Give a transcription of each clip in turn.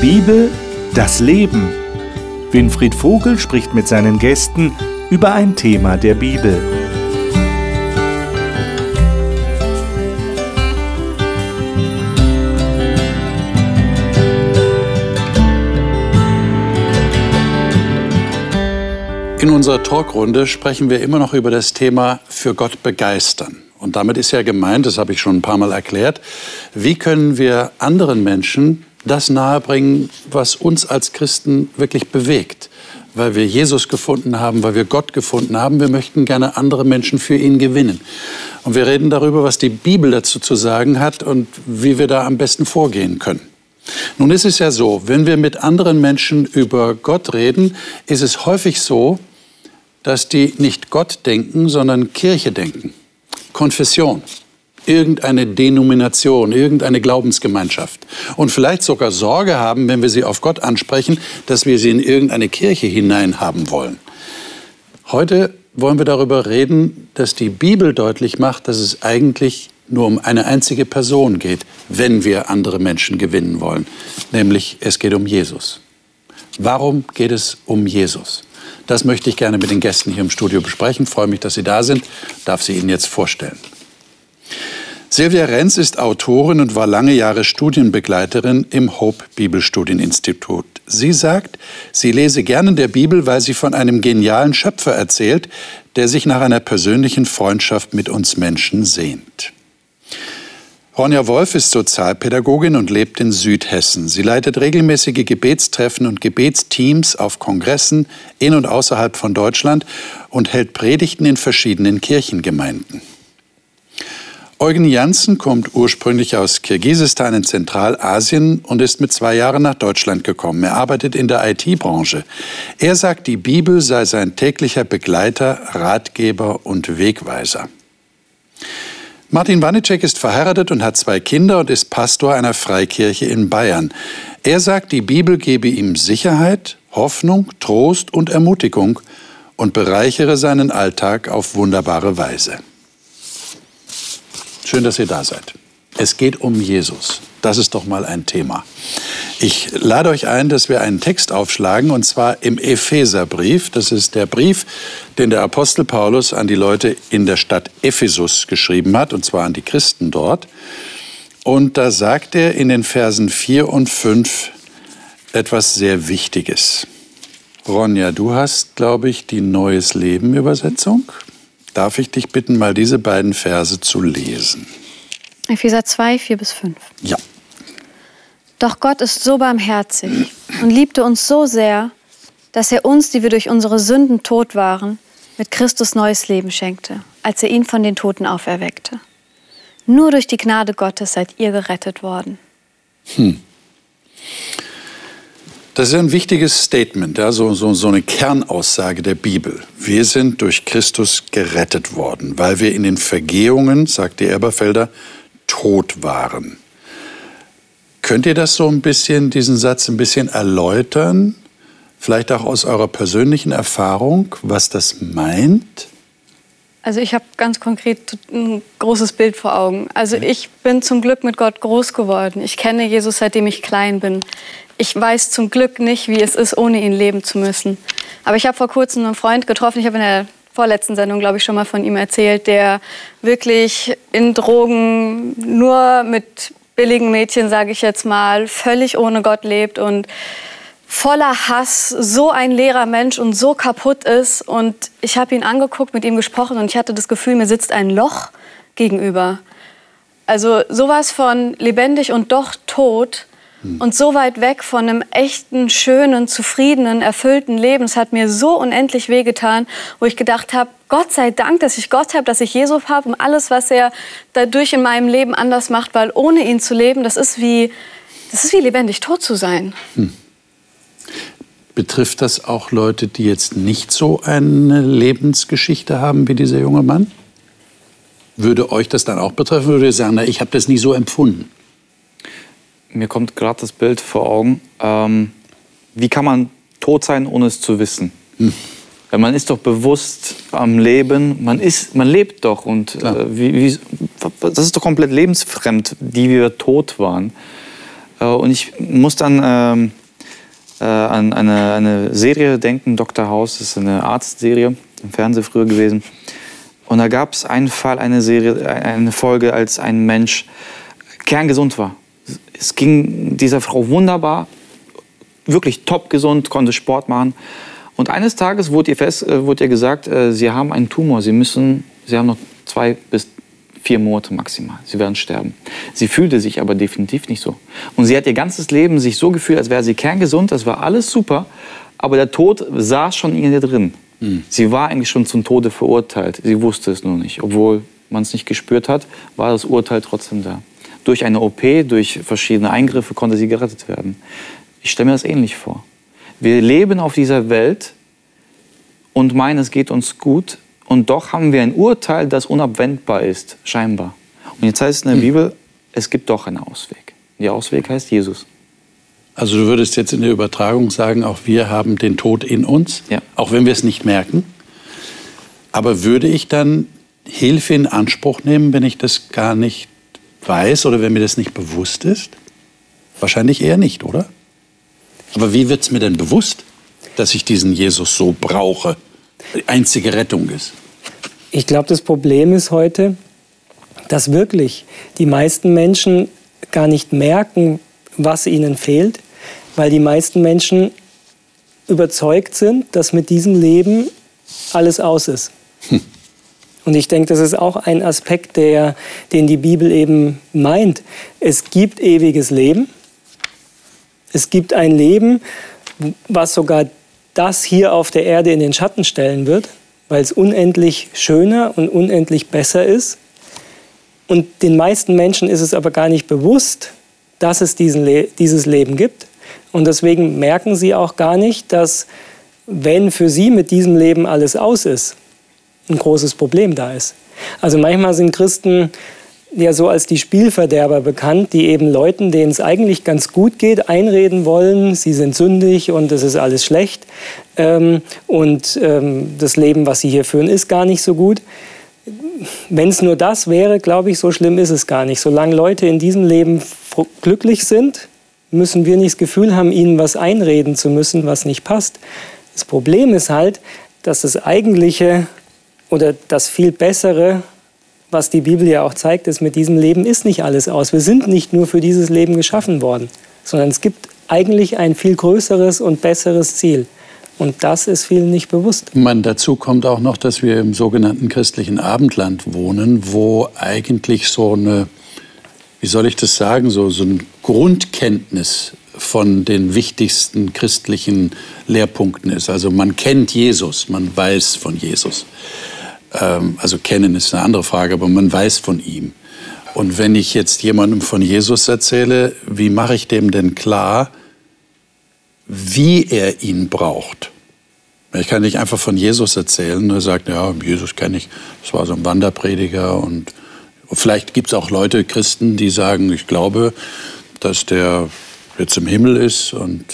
Bibel, das Leben. Winfried Vogel spricht mit seinen Gästen über ein Thema der Bibel. In unserer Talkrunde sprechen wir immer noch über das Thema für Gott begeistern. Und damit ist ja gemeint, das habe ich schon ein paar Mal erklärt, wie können wir anderen Menschen das nahebringen, was uns als Christen wirklich bewegt. Weil wir Jesus gefunden haben, weil wir Gott gefunden haben. Wir möchten gerne andere Menschen für ihn gewinnen. Und wir reden darüber, was die Bibel dazu zu sagen hat und wie wir da am besten vorgehen können. Nun ist es ja so, wenn wir mit anderen Menschen über Gott reden, ist es häufig so, dass die nicht Gott denken, sondern Kirche denken. Konfession irgendeine Denomination, irgendeine Glaubensgemeinschaft und vielleicht sogar Sorge haben, wenn wir sie auf Gott ansprechen, dass wir sie in irgendeine Kirche hinein haben wollen. Heute wollen wir darüber reden, dass die Bibel deutlich macht, dass es eigentlich nur um eine einzige Person geht, wenn wir andere Menschen gewinnen wollen, nämlich es geht um Jesus. Warum geht es um Jesus? Das möchte ich gerne mit den Gästen hier im Studio besprechen. Ich freue mich, dass Sie da sind. Ich darf sie Ihnen jetzt vorstellen. Silvia Renz ist Autorin und war lange Jahre Studienbegleiterin im Hope Bibelstudieninstitut. Sie sagt, sie lese gerne der Bibel, weil sie von einem genialen Schöpfer erzählt, der sich nach einer persönlichen Freundschaft mit uns Menschen sehnt. Ronja Wolf ist Sozialpädagogin und lebt in Südhessen. Sie leitet regelmäßige Gebetstreffen und Gebetsteams auf Kongressen in und außerhalb von Deutschland und hält Predigten in verschiedenen Kirchengemeinden. Eugen Janssen kommt ursprünglich aus Kirgisistan in Zentralasien und ist mit zwei Jahren nach Deutschland gekommen. Er arbeitet in der IT-Branche. Er sagt, die Bibel sei sein täglicher Begleiter, Ratgeber und Wegweiser. Martin Wanicek ist verheiratet und hat zwei Kinder und ist Pastor einer Freikirche in Bayern. Er sagt, die Bibel gebe ihm Sicherheit, Hoffnung, Trost und Ermutigung und bereichere seinen Alltag auf wunderbare Weise. Schön, dass ihr da seid. Es geht um Jesus. Das ist doch mal ein Thema. Ich lade euch ein, dass wir einen Text aufschlagen, und zwar im Epheserbrief. Das ist der Brief, den der Apostel Paulus an die Leute in der Stadt Ephesus geschrieben hat, und zwar an die Christen dort. Und da sagt er in den Versen 4 und 5 etwas sehr Wichtiges. Ronja, du hast, glaube ich, die Neues Leben Übersetzung darf ich dich bitten, mal diese beiden Verse zu lesen. Epheser 2, 4 bis 5. Ja. Doch Gott ist so barmherzig und liebte uns so sehr, dass er uns, die wir durch unsere Sünden tot waren, mit Christus neues Leben schenkte, als er ihn von den Toten auferweckte. Nur durch die Gnade Gottes seid ihr gerettet worden. Hm. Das ist ein wichtiges Statement, ja, so, so, so eine Kernaussage der Bibel. Wir sind durch Christus gerettet worden, weil wir in den Vergehungen, sagt die Eberfelder, tot waren. Könnt ihr das so ein bisschen, diesen Satz ein bisschen erläutern? Vielleicht auch aus eurer persönlichen Erfahrung, was das meint? Also ich habe ganz konkret ein großes Bild vor Augen. Also ich bin zum Glück mit Gott groß geworden. Ich kenne Jesus, seitdem ich klein bin ich weiß zum Glück nicht, wie es ist, ohne ihn leben zu müssen. Aber ich habe vor kurzem einen Freund getroffen, ich habe in der vorletzten Sendung, glaube ich, schon mal von ihm erzählt, der wirklich in Drogen nur mit billigen Mädchen, sage ich jetzt mal, völlig ohne Gott lebt und voller Hass, so ein leerer Mensch und so kaputt ist. Und ich habe ihn angeguckt, mit ihm gesprochen und ich hatte das Gefühl, mir sitzt ein Loch gegenüber. Also sowas von lebendig und doch tot. Hm. Und so weit weg von einem echten, schönen, zufriedenen, erfüllten Leben. Es hat mir so unendlich wehgetan, wo ich gedacht habe, Gott sei Dank, dass ich Gott habe, dass ich Jesus habe und alles, was er dadurch in meinem Leben anders macht, weil ohne ihn zu leben, das ist wie, das ist wie lebendig tot zu sein. Hm. Betrifft das auch Leute, die jetzt nicht so eine Lebensgeschichte haben wie dieser junge Mann? Würde euch das dann auch betreffen? Würde ihr sagen, na, ich habe das nie so empfunden? Mir kommt gerade das Bild vor Augen. Ähm, wie kann man tot sein, ohne es zu wissen? Hm. Weil man ist doch bewusst am Leben, man, ist, man lebt doch. Und äh, wie, wie, das ist doch komplett lebensfremd, die wir tot waren. Äh, und ich muss dann ähm, äh, an eine, eine Serie denken, Dr. House, das ist eine Arztserie, im Fernsehen früher gewesen. Und da gab es einen Fall, eine Serie, eine Folge, als ein Mensch kerngesund war. Es ging dieser Frau wunderbar, wirklich top gesund, konnte Sport machen. Und eines Tages wurde ihr, fest, äh, wurde ihr gesagt, äh, sie haben einen Tumor, sie müssen, sie haben noch zwei bis vier Monate maximal. Sie werden sterben. Sie fühlte sich aber definitiv nicht so. Und sie hat ihr ganzes Leben sich so gefühlt, als wäre sie kerngesund, das war alles super, aber der Tod saß schon in ihr drin. Mhm. Sie war eigentlich schon zum Tode verurteilt. Sie wusste es nur nicht. Obwohl man es nicht gespürt hat, war das Urteil trotzdem da. Durch eine OP, durch verschiedene Eingriffe konnte sie gerettet werden. Ich stelle mir das ähnlich vor. Wir leben auf dieser Welt und meinen, es geht uns gut. Und doch haben wir ein Urteil, das unabwendbar ist, scheinbar. Und jetzt heißt es in der hm. Bibel, es gibt doch einen Ausweg. Der Ausweg heißt Jesus. Also du würdest jetzt in der Übertragung sagen, auch wir haben den Tod in uns, ja. auch wenn wir es nicht merken. Aber würde ich dann Hilfe in Anspruch nehmen, wenn ich das gar nicht weiß oder wenn mir das nicht bewusst ist? Wahrscheinlich eher nicht, oder? Aber wie wird es mir denn bewusst, dass ich diesen Jesus so brauche, die einzige Rettung ist? Ich glaube, das Problem ist heute, dass wirklich die meisten Menschen gar nicht merken, was ihnen fehlt, weil die meisten Menschen überzeugt sind, dass mit diesem Leben alles aus ist. Hm. Und ich denke, das ist auch ein Aspekt, der, den die Bibel eben meint. Es gibt ewiges Leben. Es gibt ein Leben, was sogar das hier auf der Erde in den Schatten stellen wird, weil es unendlich schöner und unendlich besser ist. Und den meisten Menschen ist es aber gar nicht bewusst, dass es Le dieses Leben gibt. Und deswegen merken sie auch gar nicht, dass wenn für sie mit diesem Leben alles aus ist, ein großes Problem da ist. Also manchmal sind Christen ja so als die Spielverderber bekannt, die eben Leuten, denen es eigentlich ganz gut geht, einreden wollen, sie sind sündig und es ist alles schlecht ähm, und ähm, das Leben, was sie hier führen, ist gar nicht so gut. Wenn es nur das wäre, glaube ich, so schlimm ist es gar nicht. Solange Leute in diesem Leben glücklich sind, müssen wir nicht das Gefühl haben, ihnen was einreden zu müssen, was nicht passt. Das Problem ist halt, dass das eigentliche oder das viel bessere was die Bibel ja auch zeigt, ist, mit diesem Leben ist nicht alles aus. Wir sind nicht nur für dieses Leben geschaffen worden, sondern es gibt eigentlich ein viel größeres und besseres Ziel. Und das ist vielen nicht bewusst. Man, dazu kommt auch noch, dass wir im sogenannten christlichen Abendland wohnen, wo eigentlich so eine, wie soll ich das sagen, so, so ein Grundkenntnis von den wichtigsten christlichen Lehrpunkten ist. Also man kennt Jesus, man weiß von Jesus. Ähm, also kennen ist eine andere Frage, aber man weiß von ihm. Und wenn ich jetzt jemandem von Jesus erzähle, wie mache ich dem denn klar, wie er ihn braucht? Ich kann nicht einfach von Jesus erzählen. Er sagt, ja, Jesus kenne ich, das war so ein Wanderprediger. Und vielleicht gibt es auch Leute, Christen, die sagen, ich glaube, dass der jetzt im Himmel ist. Und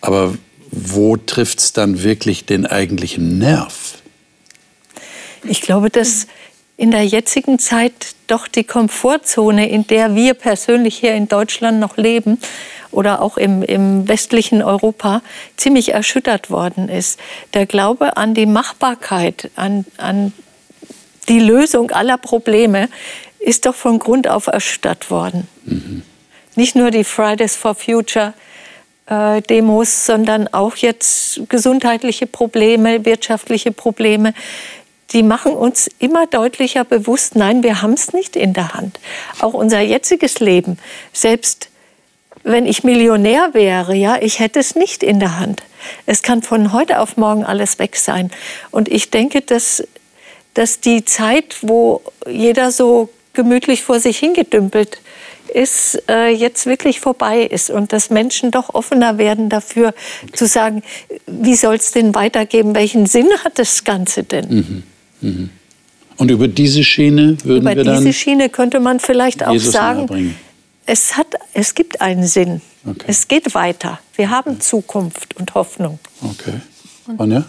aber wo trifft es dann wirklich den eigentlichen Nerv? Ich glaube, dass in der jetzigen Zeit doch die Komfortzone, in der wir persönlich hier in Deutschland noch leben oder auch im, im westlichen Europa, ziemlich erschüttert worden ist. Der Glaube an die Machbarkeit, an, an die Lösung aller Probleme ist doch von Grund auf erschüttert worden. Mhm. Nicht nur die Fridays for Future äh, Demos, sondern auch jetzt gesundheitliche Probleme, wirtschaftliche Probleme die machen uns immer deutlicher bewusst, nein, wir haben es nicht in der Hand. Auch unser jetziges Leben, selbst wenn ich Millionär wäre, ja, ich hätte es nicht in der Hand. Es kann von heute auf morgen alles weg sein. Und ich denke, dass, dass die Zeit, wo jeder so gemütlich vor sich hingedümpelt ist, äh, jetzt wirklich vorbei ist und dass Menschen doch offener werden dafür zu sagen, wie soll es denn weitergehen, welchen Sinn hat das Ganze denn? Mhm. Mhm. Und über diese Schiene würden über wir dann. Über diese Schiene könnte man vielleicht auch Jesus sagen, es, hat, es gibt einen Sinn. Okay. Es geht weiter. Wir haben Zukunft und Hoffnung. Okay. Ronja?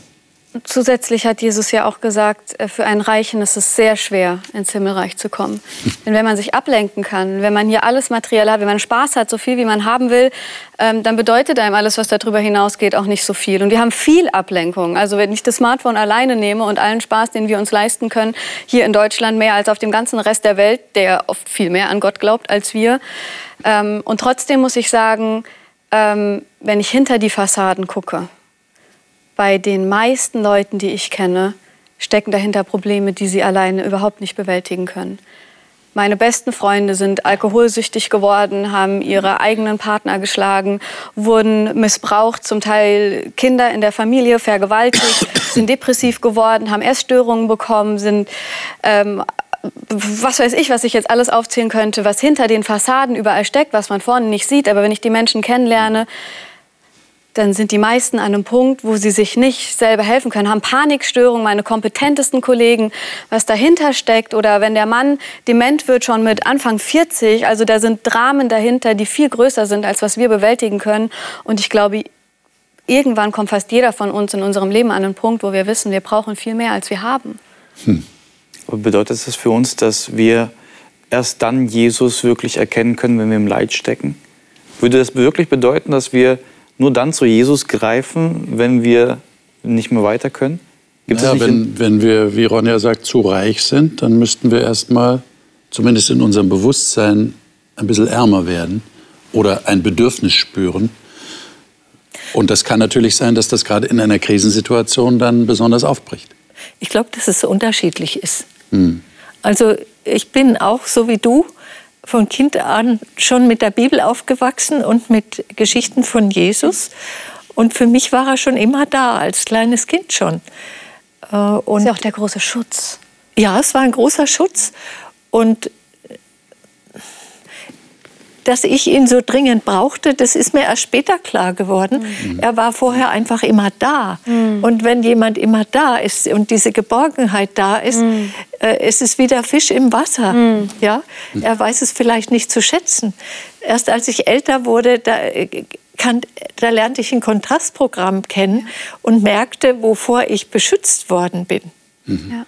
Zusätzlich hat Jesus ja auch gesagt, äh, für einen Reichen ist es sehr schwer, ins Himmelreich zu kommen. Denn wenn man sich ablenken kann, wenn man hier alles materiell hat, wenn man Spaß hat, so viel wie man haben will, ähm, dann bedeutet einem alles, was darüber hinausgeht, auch nicht so viel. Und wir haben viel Ablenkung. Also wenn ich das Smartphone alleine nehme und allen Spaß, den wir uns leisten können, hier in Deutschland mehr als auf dem ganzen Rest der Welt, der oft viel mehr an Gott glaubt als wir. Ähm, und trotzdem muss ich sagen, ähm, wenn ich hinter die Fassaden gucke, bei den meisten Leuten, die ich kenne, stecken dahinter Probleme, die sie alleine überhaupt nicht bewältigen können. Meine besten Freunde sind alkoholsüchtig geworden, haben ihre eigenen Partner geschlagen, wurden missbraucht, zum Teil Kinder in der Familie vergewaltigt, sind depressiv geworden, haben Essstörungen bekommen, sind ähm, was weiß ich, was ich jetzt alles aufzählen könnte, was hinter den Fassaden überall steckt, was man vorne nicht sieht. Aber wenn ich die Menschen kennenlerne, dann sind die meisten an einem Punkt, wo sie sich nicht selber helfen können, haben Panikstörungen, meine kompetentesten Kollegen, was dahinter steckt. Oder wenn der Mann dement wird, schon mit Anfang 40, also da sind Dramen dahinter, die viel größer sind, als was wir bewältigen können. Und ich glaube, irgendwann kommt fast jeder von uns in unserem Leben an einen Punkt, wo wir wissen, wir brauchen viel mehr, als wir haben. Hm. Bedeutet das für uns, dass wir erst dann Jesus wirklich erkennen können, wenn wir im Leid stecken? Würde das wirklich bedeuten, dass wir nur dann zu Jesus greifen, wenn wir nicht mehr weiter können? Gibt ja, wenn, wenn wir, wie Ronja sagt, zu reich sind, dann müssten wir erstmal, zumindest in unserem Bewusstsein, ein bisschen ärmer werden oder ein Bedürfnis spüren. Und das kann natürlich sein, dass das gerade in einer Krisensituation dann besonders aufbricht. Ich glaube, dass es so unterschiedlich ist. Hm. Also ich bin auch so wie du von Kind an schon mit der Bibel aufgewachsen und mit Geschichten von Jesus. Und für mich war er schon immer da, als kleines Kind schon. Und das ist ja auch der große Schutz. Ja, es war ein großer Schutz. Und dass ich ihn so dringend brauchte, das ist mir erst später klar geworden. Mhm. Er war vorher einfach immer da. Mhm. Und wenn jemand immer da ist und diese Geborgenheit da ist, mhm. äh, ist es wie der Fisch im Wasser. Mhm. Ja? Er weiß es vielleicht nicht zu schätzen. Erst als ich älter wurde, da, äh, kann, da lernte ich ein Kontrastprogramm kennen und merkte, wovor ich beschützt worden bin. Mhm. Ja.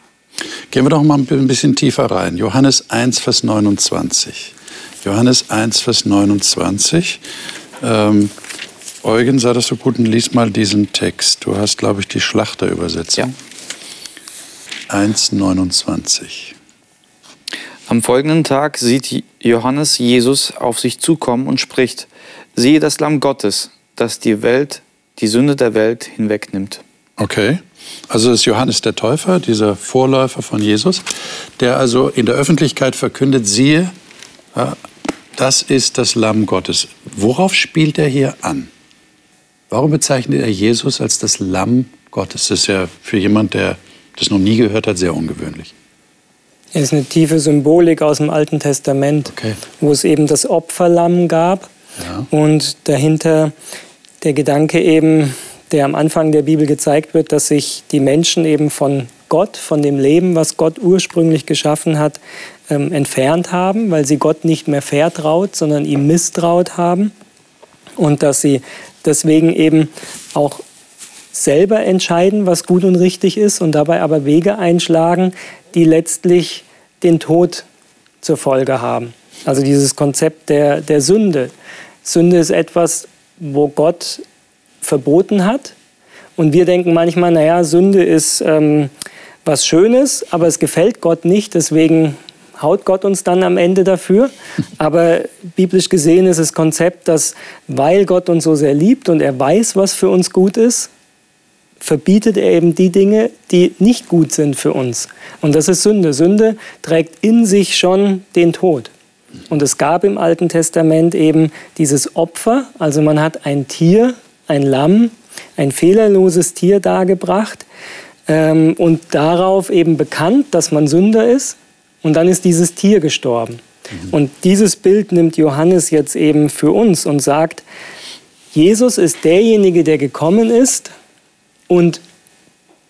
Gehen wir doch mal ein bisschen tiefer rein. Johannes 1, Vers 29. Johannes 1, Vers 29. Ähm, Eugen, sei das so gut und lies mal diesen Text. Du hast, glaube ich, die Schlachterübersetzung. Ja. 1, 29. Am folgenden Tag sieht Johannes Jesus auf sich zukommen und spricht, siehe das Lamm Gottes, das die Welt, die Sünde der Welt hinwegnimmt. Okay. Also ist Johannes der Täufer, dieser Vorläufer von Jesus, der also in der Öffentlichkeit verkündet, siehe, das ist das Lamm Gottes. Worauf spielt er hier an? Warum bezeichnet er Jesus als das Lamm Gottes? Das ist ja für jemand, der das noch nie gehört hat, sehr ungewöhnlich. Es ist eine tiefe Symbolik aus dem Alten Testament, okay. wo es eben das Opferlamm gab ja. und dahinter der Gedanke eben, der am Anfang der Bibel gezeigt wird, dass sich die Menschen eben von Gott, von dem Leben, was Gott ursprünglich geschaffen hat, ähm, entfernt haben, weil sie Gott nicht mehr vertraut, sondern ihm misstraut haben. Und dass sie deswegen eben auch selber entscheiden, was gut und richtig ist und dabei aber Wege einschlagen, die letztlich den Tod zur Folge haben. Also dieses Konzept der, der Sünde. Sünde ist etwas, wo Gott verboten hat. Und wir denken manchmal, naja, Sünde ist ähm, was Schönes, aber es gefällt Gott nicht, deswegen haut Gott uns dann am Ende dafür. Aber biblisch gesehen ist das Konzept, dass weil Gott uns so sehr liebt und er weiß, was für uns gut ist, verbietet er eben die Dinge, die nicht gut sind für uns. Und das ist Sünde. Sünde trägt in sich schon den Tod. Und es gab im Alten Testament eben dieses Opfer, also man hat ein Tier, ein Lamm, ein fehlerloses Tier dargebracht ähm, und darauf eben bekannt, dass man Sünder ist und dann ist dieses Tier gestorben. Mhm. Und dieses Bild nimmt Johannes jetzt eben für uns und sagt, Jesus ist derjenige, der gekommen ist und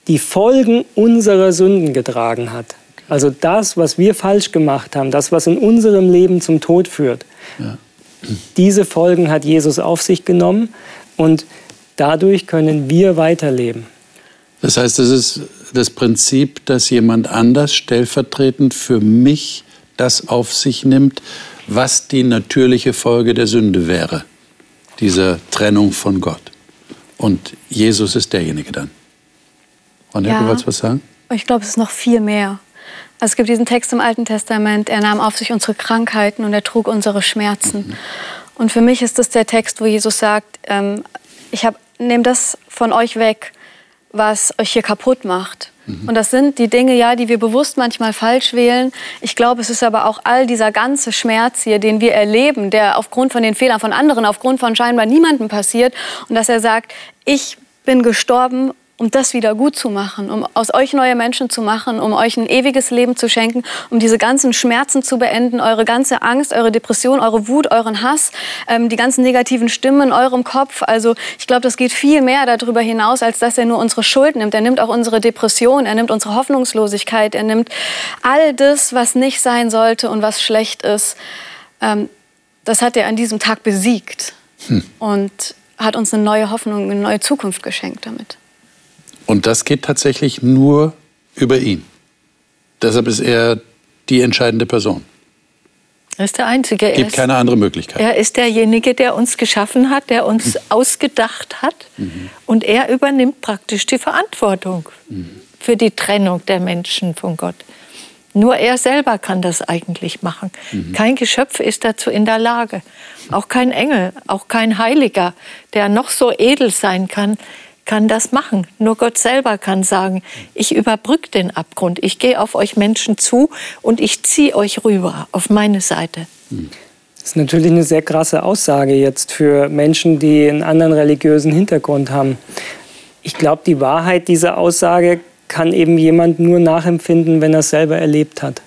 die Folgen unserer Sünden getragen hat. Also das, was wir falsch gemacht haben, das, was in unserem Leben zum Tod führt. Ja. Diese Folgen hat Jesus auf sich genommen und dadurch können wir weiterleben. Das heißt, es ist das Prinzip, dass jemand anders stellvertretend für mich das auf sich nimmt, was die natürliche Folge der Sünde wäre, dieser Trennung von Gott. Und Jesus ist derjenige dann. Und ja. wolltest du was sagen? Ich glaube, es ist noch viel mehr. Also es gibt diesen Text im Alten Testament, er nahm auf sich unsere Krankheiten und er trug unsere Schmerzen. Mhm. Und für mich ist das der Text, wo Jesus sagt, ähm, ich nehme das von euch weg, was euch hier kaputt macht. Mhm. Und das sind die Dinge, ja, die wir bewusst manchmal falsch wählen. Ich glaube, es ist aber auch all dieser ganze Schmerz hier, den wir erleben, der aufgrund von den Fehlern von anderen, aufgrund von scheinbar niemandem passiert. Und dass er sagt, ich bin gestorben um das wieder gut zu machen, um aus euch neue Menschen zu machen, um euch ein ewiges Leben zu schenken, um diese ganzen Schmerzen zu beenden, eure ganze Angst, eure Depression, eure Wut, euren Hass, ähm, die ganzen negativen Stimmen in eurem Kopf. Also ich glaube, das geht viel mehr darüber hinaus, als dass er nur unsere Schuld nimmt. Er nimmt auch unsere Depression, er nimmt unsere Hoffnungslosigkeit, er nimmt all das, was nicht sein sollte und was schlecht ist. Ähm, das hat er an diesem Tag besiegt hm. und hat uns eine neue Hoffnung, eine neue Zukunft geschenkt damit. Und das geht tatsächlich nur über ihn. Deshalb ist er die entscheidende Person. Er ist der Einzige. Es gibt keine andere Möglichkeit. Er ist derjenige, der uns geschaffen hat, der uns mhm. ausgedacht hat. Mhm. Und er übernimmt praktisch die Verantwortung mhm. für die Trennung der Menschen von Gott. Nur er selber kann das eigentlich machen. Mhm. Kein Geschöpf ist dazu in der Lage. Auch kein Engel, auch kein Heiliger, der noch so edel sein kann, kann das machen. Nur Gott selber kann sagen, ich überbrücke den Abgrund, ich gehe auf euch Menschen zu und ich ziehe euch rüber auf meine Seite. Das ist natürlich eine sehr krasse Aussage jetzt für Menschen, die einen anderen religiösen Hintergrund haben. Ich glaube, die Wahrheit dieser Aussage kann eben jemand nur nachempfinden, wenn er es selber erlebt hat.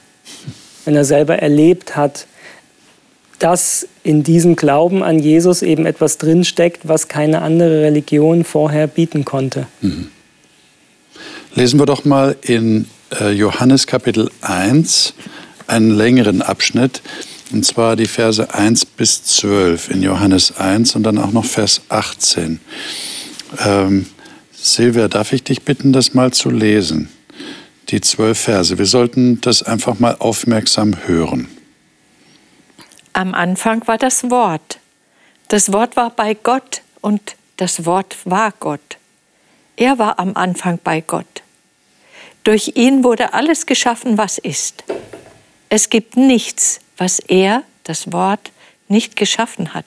Wenn er selber erlebt hat, dass in diesem Glauben an Jesus eben etwas drinsteckt, was keine andere Religion vorher bieten konnte. Mhm. Lesen wir doch mal in äh, Johannes Kapitel 1 einen längeren Abschnitt, und zwar die Verse 1 bis 12 in Johannes 1 und dann auch noch Vers 18. Ähm, Silvia, darf ich dich bitten, das mal zu lesen? Die zwölf Verse. Wir sollten das einfach mal aufmerksam hören. Am Anfang war das Wort. Das Wort war bei Gott und das Wort war Gott. Er war am Anfang bei Gott. Durch ihn wurde alles geschaffen, was ist. Es gibt nichts, was er, das Wort, nicht geschaffen hat.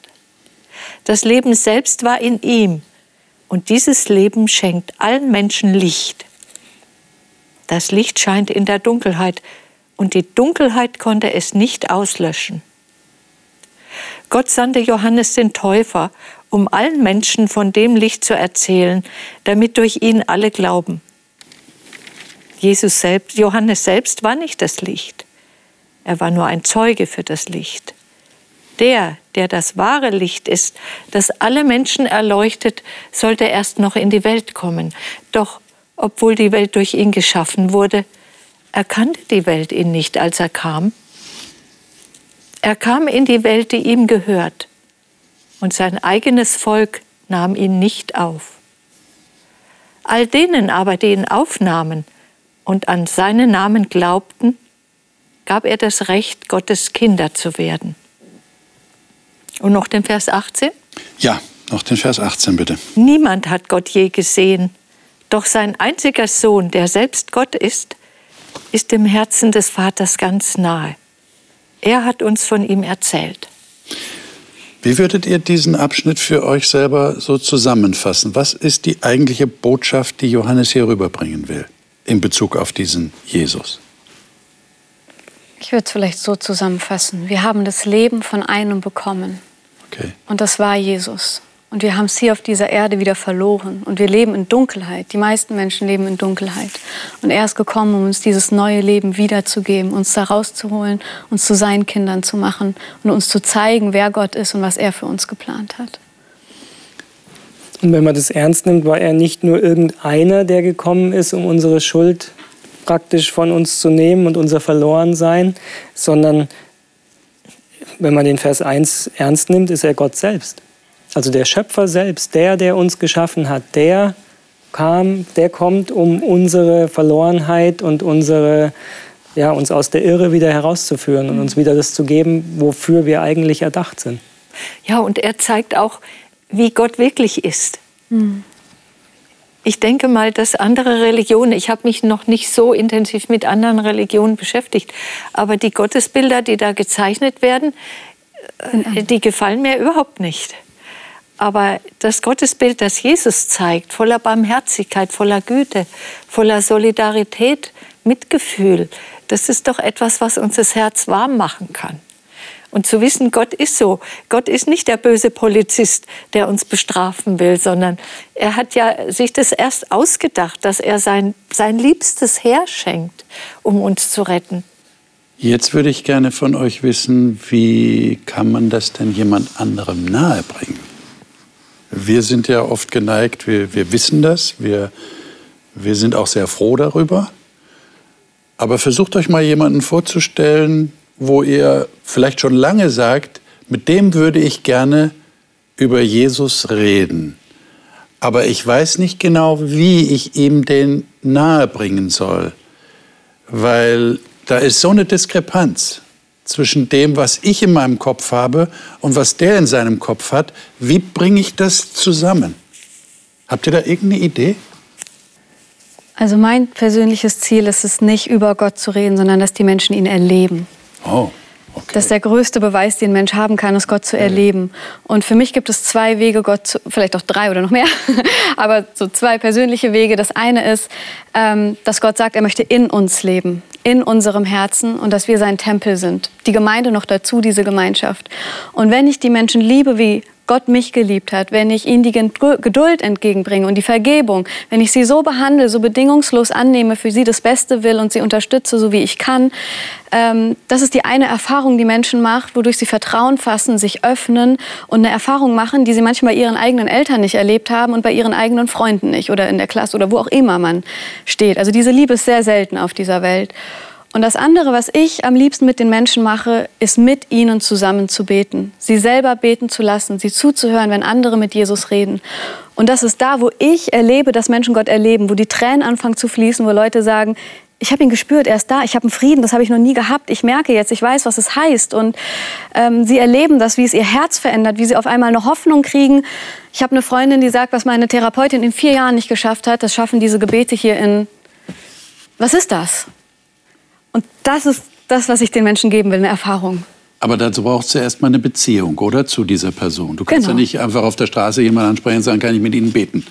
Das Leben selbst war in ihm und dieses Leben schenkt allen Menschen Licht. Das Licht scheint in der Dunkelheit und die Dunkelheit konnte es nicht auslöschen. Gott sandte Johannes den Täufer, um allen Menschen von dem Licht zu erzählen, damit durch ihn alle glauben. Jesus selbst, Johannes selbst war nicht das Licht. Er war nur ein Zeuge für das Licht. Der, der das wahre Licht ist, das alle Menschen erleuchtet, sollte erst noch in die Welt kommen. Doch obwohl die Welt durch ihn geschaffen wurde, erkannte die Welt ihn nicht, als er kam. Er kam in die Welt, die ihm gehört, und sein eigenes Volk nahm ihn nicht auf. All denen aber, die ihn aufnahmen und an seinen Namen glaubten, gab er das Recht, Gottes Kinder zu werden. Und noch den Vers 18? Ja, noch den Vers 18 bitte. Niemand hat Gott je gesehen, doch sein einziger Sohn, der selbst Gott ist, ist dem Herzen des Vaters ganz nahe. Er hat uns von ihm erzählt. Wie würdet ihr diesen Abschnitt für euch selber so zusammenfassen? Was ist die eigentliche Botschaft, die Johannes hier rüberbringen will in Bezug auf diesen Jesus? Ich würde es vielleicht so zusammenfassen. Wir haben das Leben von einem bekommen. Okay. Und das war Jesus. Und wir haben es hier auf dieser Erde wieder verloren. Und wir leben in Dunkelheit. Die meisten Menschen leben in Dunkelheit. Und er ist gekommen, um uns dieses neue Leben wiederzugeben, uns da rauszuholen, uns zu seinen Kindern zu machen und uns zu zeigen, wer Gott ist und was er für uns geplant hat. Und wenn man das ernst nimmt, war er nicht nur irgendeiner, der gekommen ist, um unsere Schuld praktisch von uns zu nehmen und unser Verlorensein, sondern wenn man den Vers 1 ernst nimmt, ist er Gott selbst. Also der Schöpfer selbst, der, der uns geschaffen hat, der kam, der kommt, um unsere Verlorenheit und unsere, ja, uns aus der Irre wieder herauszuführen und uns wieder das zu geben, wofür wir eigentlich erdacht sind. Ja, und er zeigt auch, wie Gott wirklich ist. Mhm. Ich denke mal, dass andere Religionen, ich habe mich noch nicht so intensiv mit anderen Religionen beschäftigt, aber die Gottesbilder, die da gezeichnet werden, äh, die gefallen mir überhaupt nicht. Aber das Gottesbild, das Jesus zeigt, voller Barmherzigkeit, voller Güte, voller Solidarität, Mitgefühl, das ist doch etwas, was uns das Herz warm machen kann. Und zu wissen, Gott ist so. Gott ist nicht der böse Polizist, der uns bestrafen will, sondern er hat ja sich das erst ausgedacht, dass er sein, sein Liebstes herschenkt, um uns zu retten. Jetzt würde ich gerne von euch wissen, wie kann man das denn jemand anderem nahebringen? Wir sind ja oft geneigt, wir, wir wissen das, wir, wir sind auch sehr froh darüber. Aber versucht euch mal jemanden vorzustellen, wo ihr vielleicht schon lange sagt, mit dem würde ich gerne über Jesus reden. Aber ich weiß nicht genau, wie ich ihm den nahebringen soll, weil da ist so eine Diskrepanz zwischen dem, was ich in meinem Kopf habe und was der in seinem Kopf hat. Wie bringe ich das zusammen? Habt ihr da irgendeine Idee? Also mein persönliches Ziel ist es nicht, über Gott zu reden, sondern dass die Menschen ihn erleben. Oh. Okay. Das ist der größte Beweis, den ein Mensch haben kann, ist Gott zu erleben. Und für mich gibt es zwei Wege, Gott zu, vielleicht auch drei oder noch mehr, aber so zwei persönliche Wege. Das eine ist, ähm, dass Gott sagt, er möchte in uns leben, in unserem Herzen und dass wir sein Tempel sind. Die Gemeinde noch dazu, diese Gemeinschaft. Und wenn ich die Menschen liebe, wie Gott mich geliebt hat, wenn ich ihnen die Geduld entgegenbringe und die Vergebung, wenn ich sie so behandle, so bedingungslos annehme, für sie das Beste will und sie unterstütze, so wie ich kann, ähm, das ist die eine Erfahrung, die Menschen macht, wodurch sie Vertrauen fassen, sich öffnen und eine Erfahrung machen, die sie manchmal bei ihren eigenen Eltern nicht erlebt haben und bei ihren eigenen Freunden nicht oder in der Klasse oder wo auch immer man steht. Also diese Liebe ist sehr selten auf dieser Welt. Und das andere, was ich am liebsten mit den Menschen mache, ist mit ihnen zusammen zu beten. Sie selber beten zu lassen, sie zuzuhören, wenn andere mit Jesus reden. Und das ist da, wo ich erlebe, dass Menschen Gott erleben, wo die Tränen anfangen zu fließen, wo Leute sagen, ich habe ihn gespürt, er ist da, ich habe einen Frieden, das habe ich noch nie gehabt, ich merke jetzt, ich weiß, was es heißt. Und ähm, sie erleben das, wie es ihr Herz verändert, wie sie auf einmal eine Hoffnung kriegen. Ich habe eine Freundin, die sagt, was meine Therapeutin in vier Jahren nicht geschafft hat, das schaffen diese Gebete hier in... Was ist das? Und das ist das, was ich den Menschen geben will, eine Erfahrung. Aber dazu brauchst du erstmal eine Beziehung, oder? Zu dieser Person. Du kannst genau. ja nicht einfach auf der Straße jemanden ansprechen und sagen, kann ich mit Ihnen beten.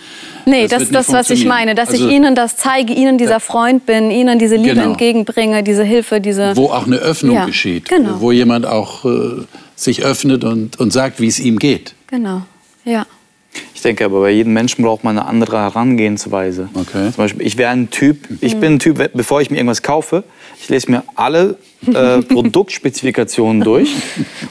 Nee, das ist das, was ich meine. Dass also, ich Ihnen das zeige, Ihnen dieser Freund bin, Ihnen diese Liebe genau. entgegenbringe, diese Hilfe, diese... Wo auch eine Öffnung ja, geschieht. Genau. Wo jemand auch äh, sich öffnet und, und sagt, wie es ihm geht. Genau, ja. Ich denke aber, bei jedem Menschen braucht man eine andere Herangehensweise. Okay. Zum Beispiel, ich wäre ein Typ, ich bin ein Typ, bevor ich mir irgendwas kaufe, ich lese mir alle äh, Produktspezifikationen durch,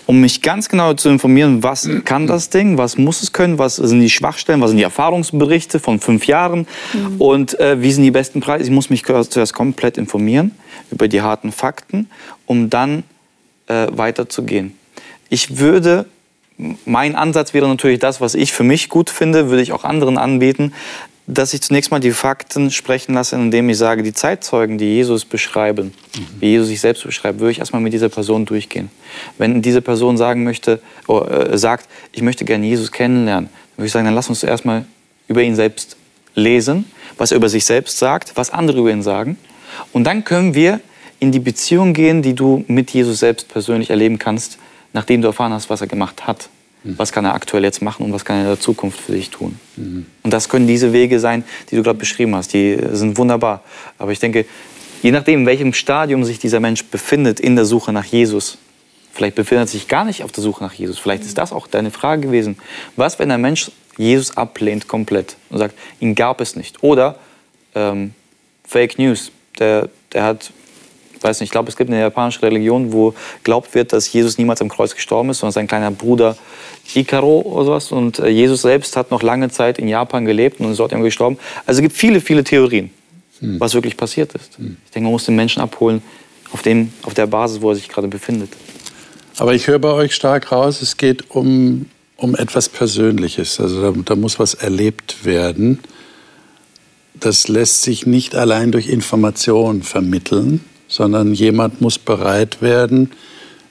um mich ganz genau zu informieren, was kann das Ding, was muss es können, was sind die Schwachstellen, was sind die Erfahrungsberichte von fünf Jahren mhm. und äh, wie sind die besten Preise. Ich muss mich zuerst komplett informieren über die harten Fakten, um dann äh, weiterzugehen. Ich würde mein Ansatz wäre natürlich das, was ich für mich gut finde, würde ich auch anderen anbieten, dass ich zunächst mal die Fakten sprechen lasse, indem ich sage, die Zeitzeugen, die Jesus beschreiben, mhm. wie Jesus sich selbst beschreibt, würde ich erstmal mit dieser Person durchgehen. Wenn diese Person sagen möchte, oder, äh, sagt, ich möchte gerne Jesus kennenlernen, dann würde ich sagen, dann lass uns zuerst mal über ihn selbst lesen, was er über sich selbst sagt, was andere über ihn sagen. Und dann können wir in die Beziehung gehen, die du mit Jesus selbst persönlich erleben kannst, nachdem du erfahren hast, was er gemacht hat. Mhm. Was kann er aktuell jetzt machen und was kann er in der Zukunft für dich tun? Mhm. Und das können diese Wege sein, die du gerade beschrieben hast. Die sind wunderbar. Aber ich denke, je nachdem, in welchem Stadium sich dieser Mensch befindet in der Suche nach Jesus, vielleicht befindet er sich gar nicht auf der Suche nach Jesus. Vielleicht ist das auch deine Frage gewesen. Was, wenn ein Mensch Jesus ablehnt komplett und sagt, ihn gab es nicht? Oder ähm, Fake News. Der, der hat weiß nicht, ich glaube, es gibt eine japanische Religion, wo glaubt wird, dass Jesus niemals am Kreuz gestorben ist, sondern sein kleiner Bruder Ikaro oder sowas. Und äh, Jesus selbst hat noch lange Zeit in Japan gelebt und ist dort gestorben. Also es gibt viele, viele Theorien, hm. was wirklich passiert ist. Hm. Ich denke, man muss den Menschen abholen auf, dem, auf der Basis, wo er sich gerade befindet. Aber ich höre bei euch stark raus, es geht um, um etwas Persönliches. Also da, da muss was erlebt werden. das lässt sich nicht allein durch Information vermitteln, sondern jemand muss bereit werden,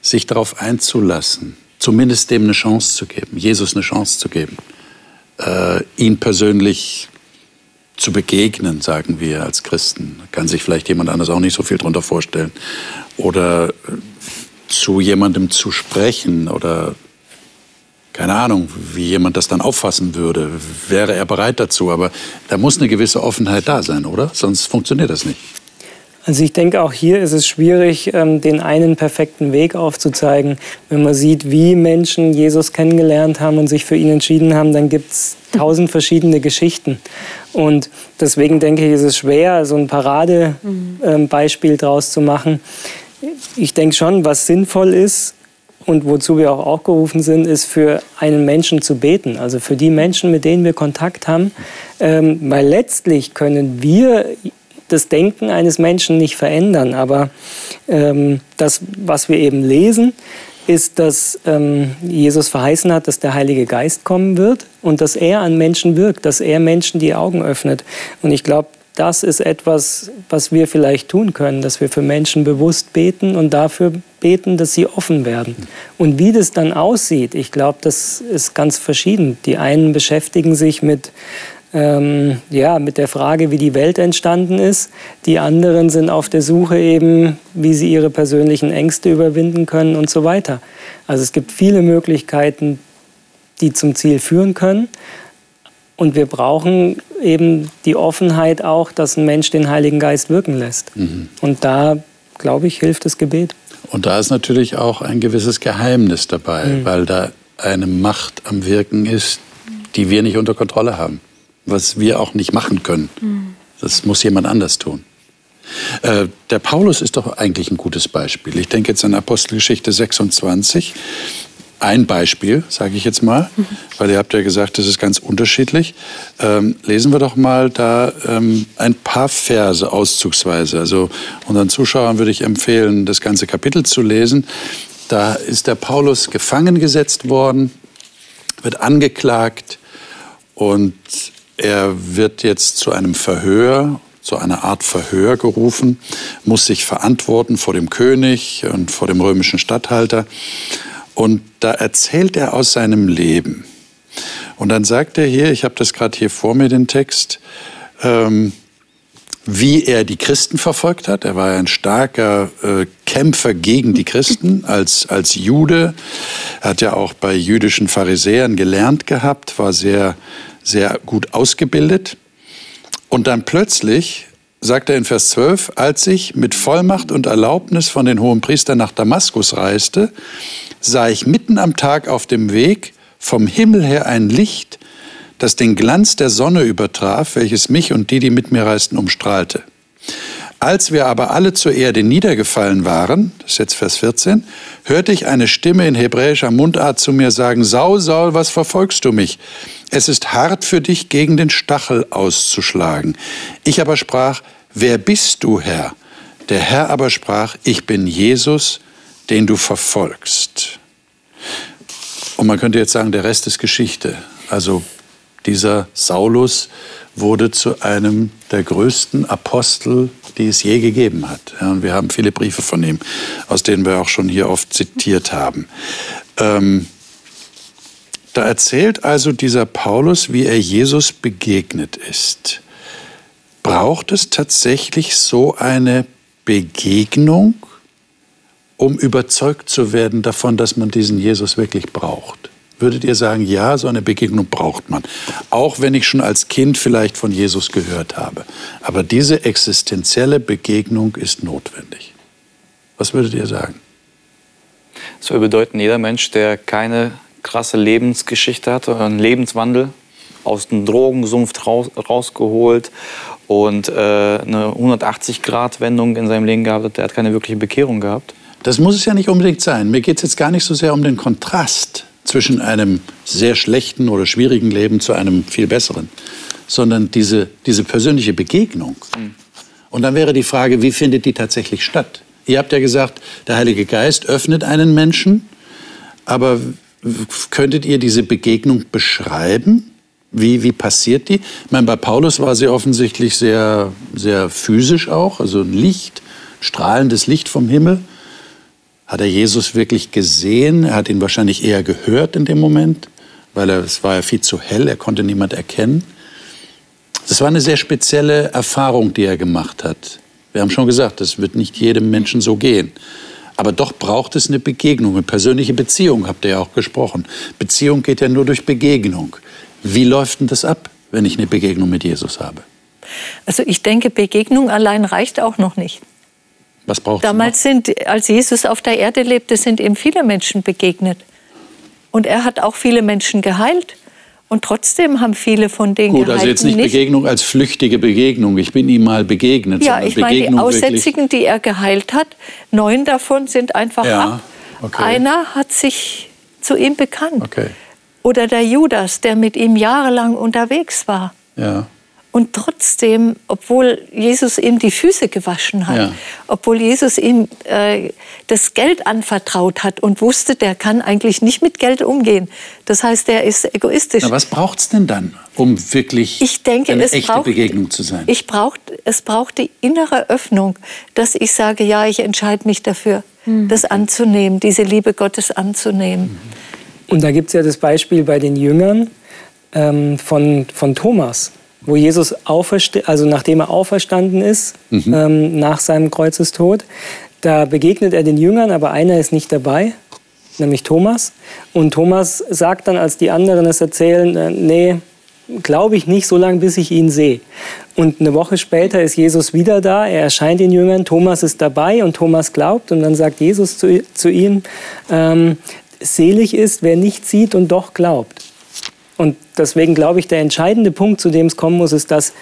sich darauf einzulassen, zumindest dem eine Chance zu geben, Jesus eine Chance zu geben, äh, ihn persönlich zu begegnen, sagen wir als Christen. Kann sich vielleicht jemand anders auch nicht so viel darunter vorstellen. Oder äh, zu jemandem zu sprechen oder keine Ahnung, wie jemand das dann auffassen würde. Wäre er bereit dazu? Aber da muss eine gewisse Offenheit da sein, oder? Sonst funktioniert das nicht. Also ich denke, auch hier ist es schwierig, ähm, den einen perfekten Weg aufzuzeigen. Wenn man sieht, wie Menschen Jesus kennengelernt haben und sich für ihn entschieden haben, dann gibt es tausend verschiedene Geschichten. Und deswegen denke ich, ist es schwer, so ein Paradebeispiel mhm. draus zu machen. Ich denke schon, was sinnvoll ist, und wozu wir auch aufgerufen sind, ist für einen Menschen zu beten, also für die Menschen, mit denen wir Kontakt haben, ähm, weil letztlich können wir das Denken eines Menschen nicht verändern, aber ähm, das, was wir eben lesen, ist, dass ähm, Jesus verheißen hat, dass der Heilige Geist kommen wird und dass er an Menschen wirkt, dass er Menschen die Augen öffnet. Und ich glaube, das ist etwas, was wir vielleicht tun können, dass wir für Menschen bewusst beten und dafür beten, dass sie offen werden. Und wie das dann aussieht, ich glaube, das ist ganz verschieden. Die einen beschäftigen sich mit, ähm, ja, mit der Frage, wie die Welt entstanden ist. Die anderen sind auf der Suche eben, wie sie ihre persönlichen Ängste überwinden können und so weiter. Also es gibt viele Möglichkeiten, die zum Ziel führen können. Und wir brauchen eben die Offenheit auch, dass ein Mensch den Heiligen Geist wirken lässt. Mhm. Und da, glaube ich, hilft das Gebet. Und da ist natürlich auch ein gewisses Geheimnis dabei, mhm. weil da eine Macht am Wirken ist, die wir nicht unter Kontrolle haben, was wir auch nicht machen können. Das muss jemand anders tun. Äh, der Paulus ist doch eigentlich ein gutes Beispiel. Ich denke jetzt an Apostelgeschichte 26 ein Beispiel, sage ich jetzt mal, weil ihr habt ja gesagt, das ist ganz unterschiedlich. Ähm, lesen wir doch mal da ähm, ein paar Verse auszugsweise. Also unseren Zuschauern würde ich empfehlen, das ganze Kapitel zu lesen. Da ist der Paulus gefangen gesetzt worden, wird angeklagt und er wird jetzt zu einem Verhör zu einer Art Verhör gerufen, muss sich verantworten vor dem König und vor dem römischen Statthalter. Und da erzählt er aus seinem Leben. Und dann sagt er hier, ich habe das gerade hier vor mir, den Text, ähm, wie er die Christen verfolgt hat. Er war ein starker äh, Kämpfer gegen die Christen als, als Jude. Er hat ja auch bei jüdischen Pharisäern gelernt gehabt, war sehr, sehr gut ausgebildet. Und dann plötzlich sagt er in Vers 12, als ich mit Vollmacht und Erlaubnis von den hohen Priestern nach Damaskus reiste, sah ich mitten am Tag auf dem Weg vom Himmel her ein Licht, das den Glanz der Sonne übertraf, welches mich und die, die mit mir reisten, umstrahlte. Als wir aber alle zur Erde niedergefallen waren, das ist jetzt Vers 14, hörte ich eine Stimme in hebräischer Mundart zu mir sagen, Saul, Saul, was verfolgst du mich? Es ist hart für dich, gegen den Stachel auszuschlagen. Ich aber sprach, wer bist du, Herr? Der Herr aber sprach, ich bin Jesus, den du verfolgst. Und man könnte jetzt sagen, der Rest ist Geschichte. Also dieser Saulus wurde zu einem der größten Apostel, die es je gegeben hat. Ja, wir haben viele Briefe von ihm, aus denen wir auch schon hier oft zitiert haben. Ähm, da erzählt also dieser Paulus, wie er Jesus begegnet ist. Braucht es tatsächlich so eine Begegnung, um überzeugt zu werden davon, dass man diesen Jesus wirklich braucht? Würdet ihr sagen, ja, so eine Begegnung braucht man. Auch wenn ich schon als Kind vielleicht von Jesus gehört habe. Aber diese existenzielle Begegnung ist notwendig. Was würdet ihr sagen? Das würde bedeuten, jeder Mensch, der keine krasse Lebensgeschichte hat, einen Lebenswandel aus dem Drogensumpf raus, rausgeholt und äh, eine 180-Grad-Wendung in seinem Leben gehabt hat, der hat keine wirkliche Bekehrung gehabt. Das muss es ja nicht unbedingt sein. Mir geht es jetzt gar nicht so sehr um den Kontrast zwischen einem sehr schlechten oder schwierigen Leben zu einem viel besseren, sondern diese, diese persönliche Begegnung. Mhm. Und dann wäre die Frage, wie findet die tatsächlich statt? Ihr habt ja gesagt, der Heilige Geist öffnet einen Menschen, aber könntet ihr diese Begegnung beschreiben? Wie, wie passiert die? Ich meine, bei Paulus war sie offensichtlich sehr, sehr physisch auch, also ein Licht, strahlendes Licht vom Himmel. Hat er Jesus wirklich gesehen? Er hat ihn wahrscheinlich eher gehört in dem Moment, weil er, es war ja viel zu hell, er konnte niemand erkennen. Das war eine sehr spezielle Erfahrung, die er gemacht hat. Wir haben schon gesagt, das wird nicht jedem Menschen so gehen. Aber doch braucht es eine Begegnung, eine persönliche Beziehung, habt ihr ja auch gesprochen. Beziehung geht ja nur durch Begegnung. Wie läuft denn das ab, wenn ich eine Begegnung mit Jesus habe? Also ich denke, Begegnung allein reicht auch noch nicht. Was braucht Damals sind, als Jesus auf der Erde lebte, sind ihm viele Menschen begegnet. Und er hat auch viele Menschen geheilt. Und trotzdem haben viele von denen Gut, also jetzt nicht, nicht, Begegnung als flüchtige Begegnung. Ich bin ihm mal begegnet. Ja, ich meine, die Aussätzigen, die er geheilt hat, neun davon sind einfach ja, ab. Okay. Einer hat sich zu ihm bekannt. Okay. Oder der Judas, der mit ihm jahrelang unterwegs war. Ja. Und trotzdem, obwohl Jesus ihm die Füße gewaschen hat, ja. obwohl Jesus ihm äh, das Geld anvertraut hat und wusste, der kann eigentlich nicht mit Geld umgehen. Das heißt, er ist egoistisch. Na, was braucht es denn dann, um wirklich ich denke, eine es echte braucht, Begegnung zu sein? Ich braucht, es braucht die innere Öffnung, dass ich sage, ja, ich entscheide mich dafür, mhm. das anzunehmen, diese Liebe Gottes anzunehmen. Und da gibt es ja das Beispiel bei den Jüngern ähm, von, von Thomas wo Jesus also nachdem er auferstanden ist, mhm. ähm, nach seinem Kreuzestod, da begegnet er den Jüngern, aber einer ist nicht dabei, nämlich Thomas. Und Thomas sagt dann, als die anderen es erzählen, äh, nee, glaube ich nicht, so lange bis ich ihn sehe. Und eine Woche später ist Jesus wieder da, er erscheint den Jüngern, Thomas ist dabei und Thomas glaubt. Und dann sagt Jesus zu, zu ihm, ähm, selig ist, wer nicht sieht und doch glaubt. Und deswegen glaube ich, der entscheidende Punkt, zu dem es kommen muss, ist, dass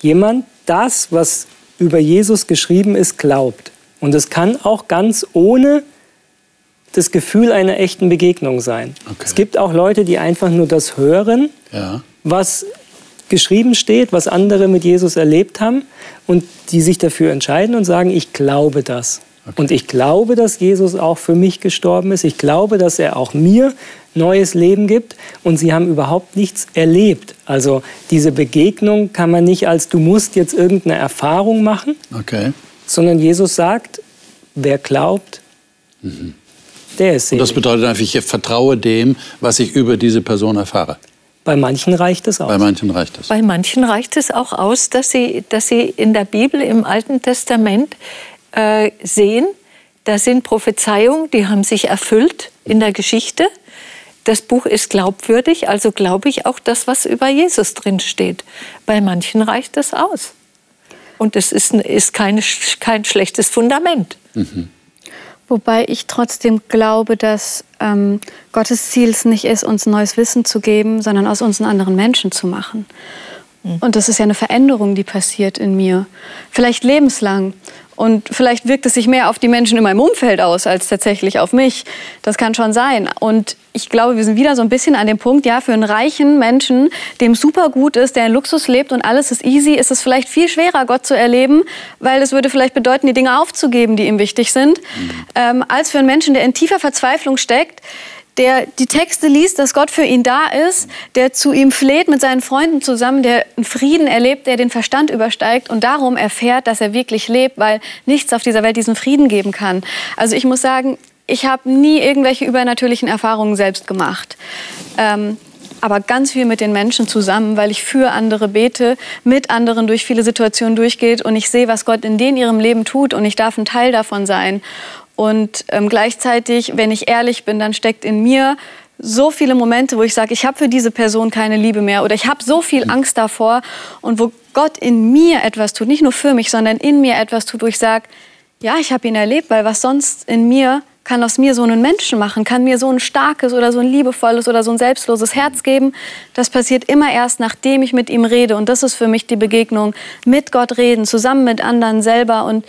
jemand das, was über Jesus geschrieben ist, glaubt. Und es kann auch ganz ohne das Gefühl einer echten Begegnung sein. Okay. Es gibt auch Leute, die einfach nur das hören, ja. was geschrieben steht, was andere mit Jesus erlebt haben und die sich dafür entscheiden und sagen, ich glaube das. Okay. Und ich glaube, dass Jesus auch für mich gestorben ist. Ich glaube, dass er auch mir neues Leben gibt. Und sie haben überhaupt nichts erlebt. Also diese Begegnung kann man nicht als du musst jetzt irgendeine Erfahrung machen, okay. sondern Jesus sagt, wer glaubt, mhm. der ist selig. Und das bedeutet einfach, ich vertraue dem, was ich über diese Person erfahre. Bei manchen reicht es aus. Bei manchen reicht es. Bei manchen reicht es auch aus, dass sie, dass sie in der Bibel im Alten Testament äh, sehen, da sind Prophezeiungen, die haben sich erfüllt in der Geschichte. Das Buch ist glaubwürdig, also glaube ich auch das, was über Jesus drin steht. Bei manchen reicht das aus. Und es ist, ist keine, kein schlechtes Fundament. Mhm. Wobei ich trotzdem glaube, dass ähm, Gottes Ziel es nicht ist, uns neues Wissen zu geben, sondern aus uns einen anderen Menschen zu machen. Mhm. Und das ist ja eine Veränderung, die passiert in mir. Vielleicht lebenslang. Und vielleicht wirkt es sich mehr auf die Menschen in meinem Umfeld aus als tatsächlich auf mich. Das kann schon sein. Und ich glaube, wir sind wieder so ein bisschen an dem Punkt, ja, für einen reichen Menschen, dem super gut ist, der in Luxus lebt und alles ist easy, ist es vielleicht viel schwerer, Gott zu erleben, weil es würde vielleicht bedeuten, die Dinge aufzugeben, die ihm wichtig sind, mhm. ähm, als für einen Menschen, der in tiefer Verzweiflung steckt, der die Texte liest, dass Gott für ihn da ist, der zu ihm fleht mit seinen Freunden zusammen, der einen Frieden erlebt, der den Verstand übersteigt und darum erfährt, dass er wirklich lebt, weil nichts auf dieser Welt diesen Frieden geben kann. Also ich muss sagen, ich habe nie irgendwelche übernatürlichen Erfahrungen selbst gemacht. Ähm, aber ganz viel mit den Menschen zusammen, weil ich für andere bete, mit anderen durch viele Situationen durchgeht und ich sehe, was Gott in denen ihrem Leben tut und ich darf ein Teil davon sein. Und ähm, gleichzeitig, wenn ich ehrlich bin, dann steckt in mir so viele Momente, wo ich sage, ich habe für diese Person keine Liebe mehr oder ich habe so viel Angst davor und wo Gott in mir etwas tut, nicht nur für mich, sondern in mir etwas tut, wo ich sage, ja, ich habe ihn erlebt, weil was sonst in mir kann aus mir so einen Menschen machen, kann mir so ein starkes oder so ein liebevolles oder so ein selbstloses Herz geben. Das passiert immer erst, nachdem ich mit ihm rede. Und das ist für mich die Begegnung. Mit Gott reden, zusammen mit anderen selber. Und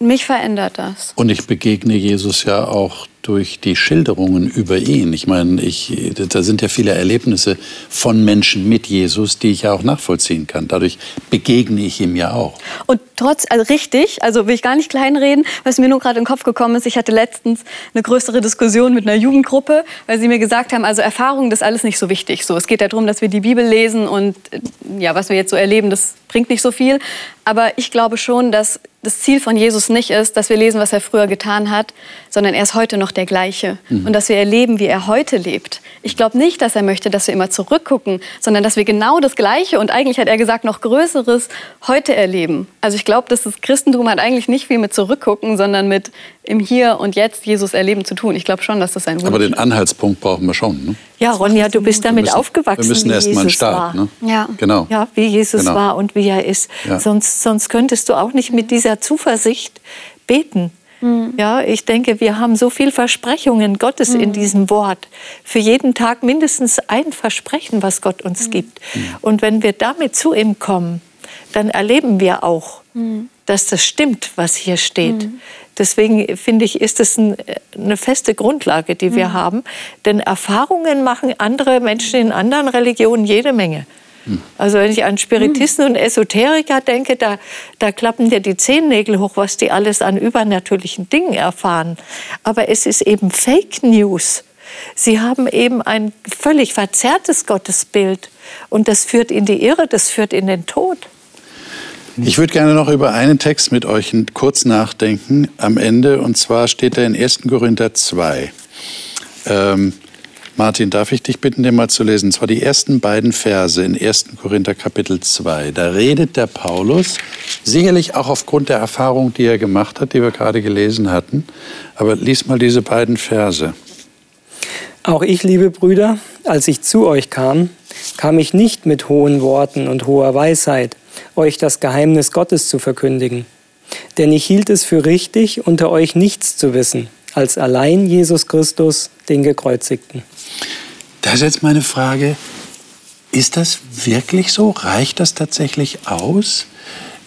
mich verändert das. Und ich begegne Jesus ja auch durch die Schilderungen über ihn. Ich meine, ich, da sind ja viele Erlebnisse von Menschen mit Jesus, die ich ja auch nachvollziehen kann. Dadurch begegne ich ihm ja auch. Und trotz, also richtig, also will ich gar nicht kleinreden, was mir nur gerade in den Kopf gekommen ist, ich hatte letztens eine größere Diskussion mit einer Jugendgruppe, weil sie mir gesagt haben, also Erfahrung, das ist alles nicht so wichtig. So, es geht ja darum, dass wir die Bibel lesen und ja, was wir jetzt so erleben, das bringt nicht so viel. Aber ich glaube schon, dass das Ziel von Jesus nicht ist, dass wir lesen, was er früher getan hat, sondern er ist heute noch der gleiche. Mhm. Und dass wir erleben, wie er heute lebt. Ich glaube nicht, dass er möchte, dass wir immer zurückgucken, sondern dass wir genau das Gleiche und eigentlich hat er gesagt, noch Größeres heute erleben. Also ich glaube, dass das Christentum hat eigentlich nicht viel mit zurückgucken, sondern mit im Hier und Jetzt Jesus erleben zu tun. Ich glaube schon, dass das ein Wunsch Aber den Anhaltspunkt brauchen wir schon. Ne? Ja, Ronja, du bist damit wir müssen, aufgewachsen. Wir müssen erst mal einen Start. Ne? Ja. Genau. ja, wie Jesus genau. war und wie er ist. Ja. Sonst, sonst könntest du auch nicht mit dieser Zuversicht beten. Mhm. Ja, ich denke, wir haben so viel Versprechungen Gottes mhm. in diesem Wort. Für jeden Tag mindestens ein Versprechen, was Gott uns mhm. gibt. Und wenn wir damit zu ihm kommen, dann erleben wir auch, mhm. dass das stimmt, was hier steht. Mhm. Deswegen finde ich, ist es ein, eine feste Grundlage, die wir mhm. haben. Denn Erfahrungen machen andere Menschen in anderen Religionen jede Menge. Mhm. Also wenn ich an Spiritisten mhm. und Esoteriker denke, da, da klappen dir die Zehennägel hoch, was die alles an übernatürlichen Dingen erfahren. Aber es ist eben Fake News. Sie haben eben ein völlig verzerrtes Gottesbild. Und das führt in die Irre, das führt in den Tod. Ich würde gerne noch über einen Text mit euch kurz nachdenken am Ende. Und zwar steht er in 1. Korinther 2. Ähm, Martin, darf ich dich bitten, den mal zu lesen? Und zwar die ersten beiden Verse in 1. Korinther Kapitel 2. Da redet der Paulus, sicherlich auch aufgrund der Erfahrung, die er gemacht hat, die wir gerade gelesen hatten. Aber lies mal diese beiden Verse. Auch ich, liebe Brüder, als ich zu euch kam, kam ich nicht mit hohen Worten und hoher Weisheit euch das Geheimnis Gottes zu verkündigen. Denn ich hielt es für richtig, unter euch nichts zu wissen, als allein Jesus Christus, den Gekreuzigten. Da ist jetzt meine Frage, ist das wirklich so? Reicht das tatsächlich aus?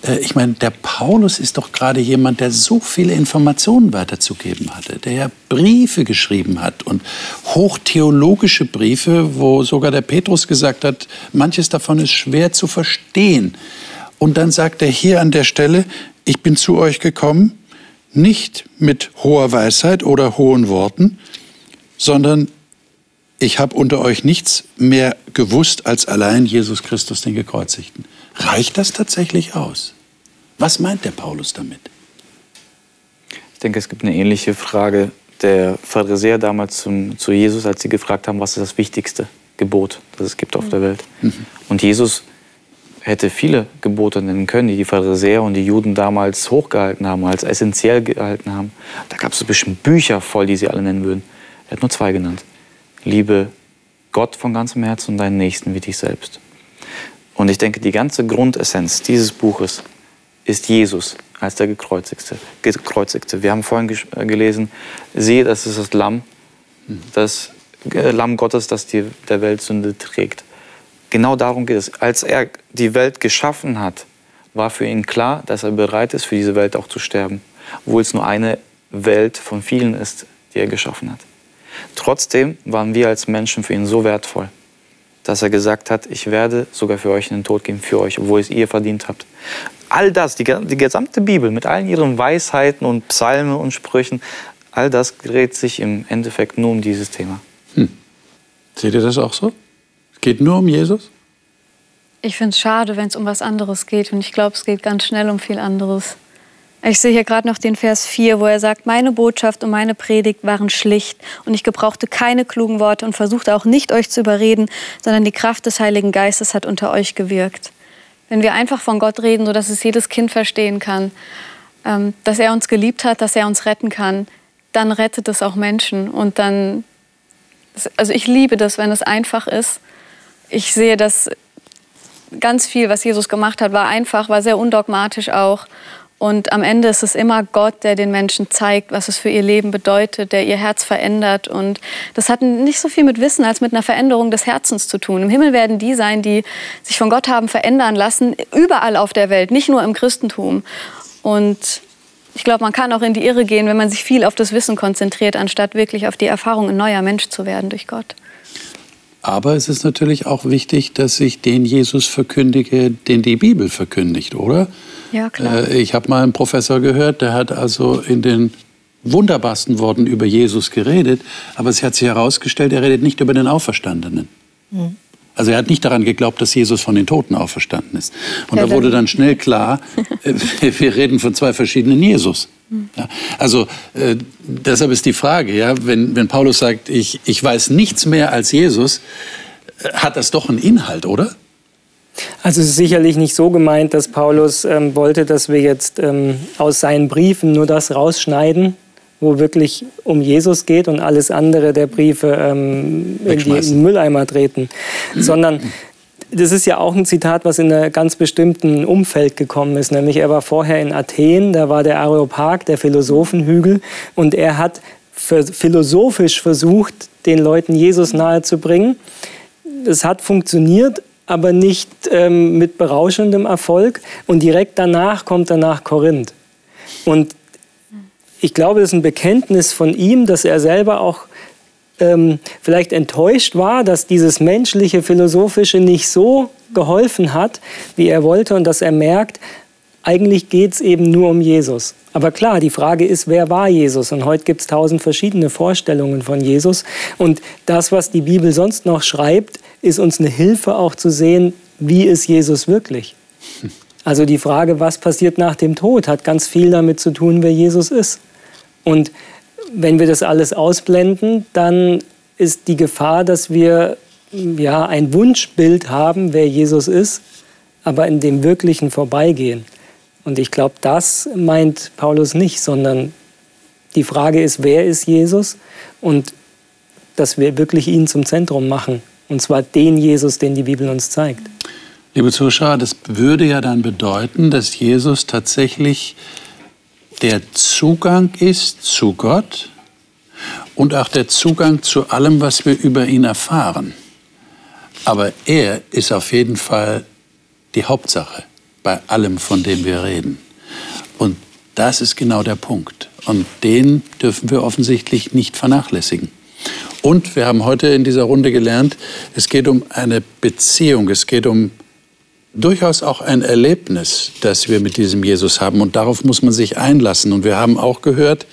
Äh, ich meine, der Paulus ist doch gerade jemand, der so viele Informationen weiterzugeben hatte, der ja Briefe geschrieben hat und hochtheologische Briefe, wo sogar der Petrus gesagt hat, manches davon ist schwer zu verstehen. Und dann sagt er hier an der Stelle, ich bin zu euch gekommen, nicht mit hoher Weisheit oder hohen Worten, sondern ich habe unter euch nichts mehr gewusst als allein Jesus Christus, den Gekreuzigten. Reicht das tatsächlich aus? Was meint der Paulus damit? Ich denke, es gibt eine ähnliche Frage der Pharisäer damals zum, zu Jesus, als sie gefragt haben, was ist das wichtigste Gebot, das es gibt auf der Welt. Mhm. Und Jesus hätte viele Gebote nennen können, die die Pharisäer und die Juden damals hochgehalten haben, als essentiell gehalten haben. Da gab es bestimmt Bücher voll, die sie alle nennen würden. Er hat nur zwei genannt. Liebe Gott von ganzem Herzen und deinen Nächsten wie dich selbst. Und ich denke, die ganze Grundessenz dieses Buches ist Jesus als der Gekreuzigte. Gekreuzigte. Wir haben vorhin äh, gelesen, siehe, das ist das Lamm, das äh, Lamm Gottes, das die, der Welt Sünde trägt. Genau darum geht es. Als er die Welt geschaffen hat, war für ihn klar, dass er bereit ist, für diese Welt auch zu sterben, obwohl es nur eine Welt von vielen ist, die er geschaffen hat. Trotzdem waren wir als Menschen für ihn so wertvoll, dass er gesagt hat, ich werde sogar für euch in den Tod gehen, für euch, obwohl es ihr verdient habt. All das, die, die gesamte Bibel mit allen ihren Weisheiten und Psalmen und Sprüchen, all das dreht sich im Endeffekt nur um dieses Thema. Hm. Seht ihr das auch so? Geht nur um Jesus? Ich finde es schade, wenn es um was anderes geht. Und ich glaube, es geht ganz schnell um viel anderes. Ich sehe hier gerade noch den Vers 4, wo er sagt, meine Botschaft und meine Predigt waren schlicht und ich gebrauchte keine klugen Worte und versuchte auch nicht euch zu überreden, sondern die Kraft des Heiligen Geistes hat unter euch gewirkt. Wenn wir einfach von Gott reden, sodass es jedes Kind verstehen kann, ähm, dass er uns geliebt hat, dass er uns retten kann, dann rettet es auch Menschen. Und dann, also ich liebe das, wenn es einfach ist ich sehe, dass ganz viel, was Jesus gemacht hat, war einfach, war sehr undogmatisch auch. Und am Ende ist es immer Gott, der den Menschen zeigt, was es für ihr Leben bedeutet, der ihr Herz verändert. Und das hat nicht so viel mit Wissen als mit einer Veränderung des Herzens zu tun. Im Himmel werden die sein, die sich von Gott haben verändern lassen, überall auf der Welt, nicht nur im Christentum. Und ich glaube, man kann auch in die Irre gehen, wenn man sich viel auf das Wissen konzentriert, anstatt wirklich auf die Erfahrung, ein neuer Mensch zu werden durch Gott. Aber es ist natürlich auch wichtig, dass ich den Jesus verkündige, den die Bibel verkündigt, oder? Ja, klar. Äh, ich habe mal einen Professor gehört, der hat also in den wunderbarsten Worten über Jesus geredet, aber es hat sich herausgestellt, er redet nicht über den Auferstandenen. Mhm. Also er hat nicht daran geglaubt, dass Jesus von den Toten auferstanden ist. Und ja, da wurde dann schnell klar, äh, wir reden von zwei verschiedenen Jesus. Mhm. Ja, also äh, deshalb ist die Frage, ja, wenn, wenn Paulus sagt, ich, ich weiß nichts mehr als Jesus, äh, hat das doch einen Inhalt, oder? Also es ist sicherlich nicht so gemeint, dass Paulus ähm, wollte, dass wir jetzt ähm, aus seinen Briefen nur das rausschneiden, wo wirklich um Jesus geht und alles andere der Briefe ähm, in, die, in den Mülleimer treten, sondern das ist ja auch ein Zitat, was in einem ganz bestimmten Umfeld gekommen ist. Nämlich er war vorher in Athen, da war der Areopag, der Philosophenhügel, und er hat philosophisch versucht, den Leuten Jesus nahezubringen. Das hat funktioniert, aber nicht ähm, mit berauschendem Erfolg. Und direkt danach kommt er nach Korinth. Und ich glaube, das ist ein Bekenntnis von ihm, dass er selber auch ähm, vielleicht enttäuscht war, dass dieses menschliche, philosophische nicht so geholfen hat, wie er wollte und dass er merkt, eigentlich geht es eben nur um Jesus. Aber klar, die Frage ist, wer war Jesus? Und heute gibt es tausend verschiedene Vorstellungen von Jesus. Und das, was die Bibel sonst noch schreibt, ist uns eine Hilfe auch zu sehen, wie ist Jesus wirklich. Also die Frage, was passiert nach dem Tod, hat ganz viel damit zu tun, wer Jesus ist. Und wenn wir das alles ausblenden, dann ist die Gefahr, dass wir ja, ein Wunschbild haben, wer Jesus ist, aber in dem Wirklichen vorbeigehen. Und ich glaube, das meint Paulus nicht, sondern die Frage ist, wer ist Jesus? Und dass wir wirklich ihn zum Zentrum machen. Und zwar den Jesus, den die Bibel uns zeigt. Liebe Zuschauer, das würde ja dann bedeuten, dass Jesus tatsächlich der Zugang ist zu Gott und auch der Zugang zu allem, was wir über ihn erfahren. Aber er ist auf jeden Fall die Hauptsache bei allem, von dem wir reden. Und das ist genau der Punkt. Und den dürfen wir offensichtlich nicht vernachlässigen. Und wir haben heute in dieser Runde gelernt, es geht um eine Beziehung, es geht um durchaus auch ein Erlebnis, das wir mit diesem Jesus haben. Und darauf muss man sich einlassen. Und wir haben auch gehört,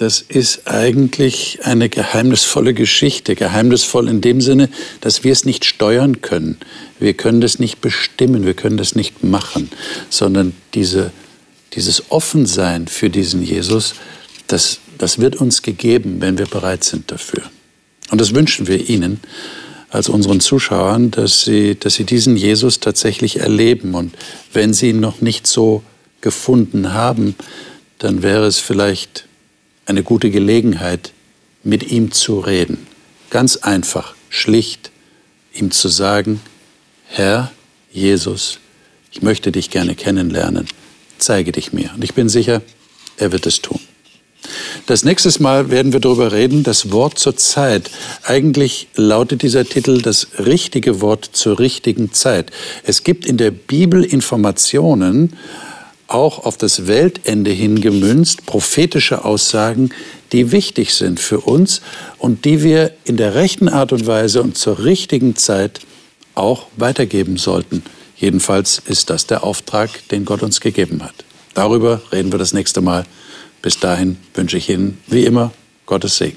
das ist eigentlich eine geheimnisvolle Geschichte. Geheimnisvoll in dem Sinne, dass wir es nicht steuern können. Wir können das nicht bestimmen, wir können das nicht machen, sondern diese, dieses Offensein für diesen Jesus, das, das wird uns gegeben, wenn wir bereit sind dafür. Und das wünschen wir Ihnen als unseren Zuschauern, dass sie, dass sie diesen Jesus tatsächlich erleben. Und wenn sie ihn noch nicht so gefunden haben, dann wäre es vielleicht eine gute Gelegenheit, mit ihm zu reden. Ganz einfach, schlicht, ihm zu sagen, Herr Jesus, ich möchte dich gerne kennenlernen, zeige dich mir. Und ich bin sicher, er wird es tun. Das nächste Mal werden wir darüber reden, das Wort zur Zeit. Eigentlich lautet dieser Titel das richtige Wort zur richtigen Zeit. Es gibt in der Bibel Informationen, auch auf das Weltende hingemünzt, prophetische Aussagen, die wichtig sind für uns und die wir in der rechten Art und Weise und zur richtigen Zeit auch weitergeben sollten. Jedenfalls ist das der Auftrag, den Gott uns gegeben hat. Darüber reden wir das nächste Mal. Bis dahin wünsche ich Ihnen wie immer Gottes Segen.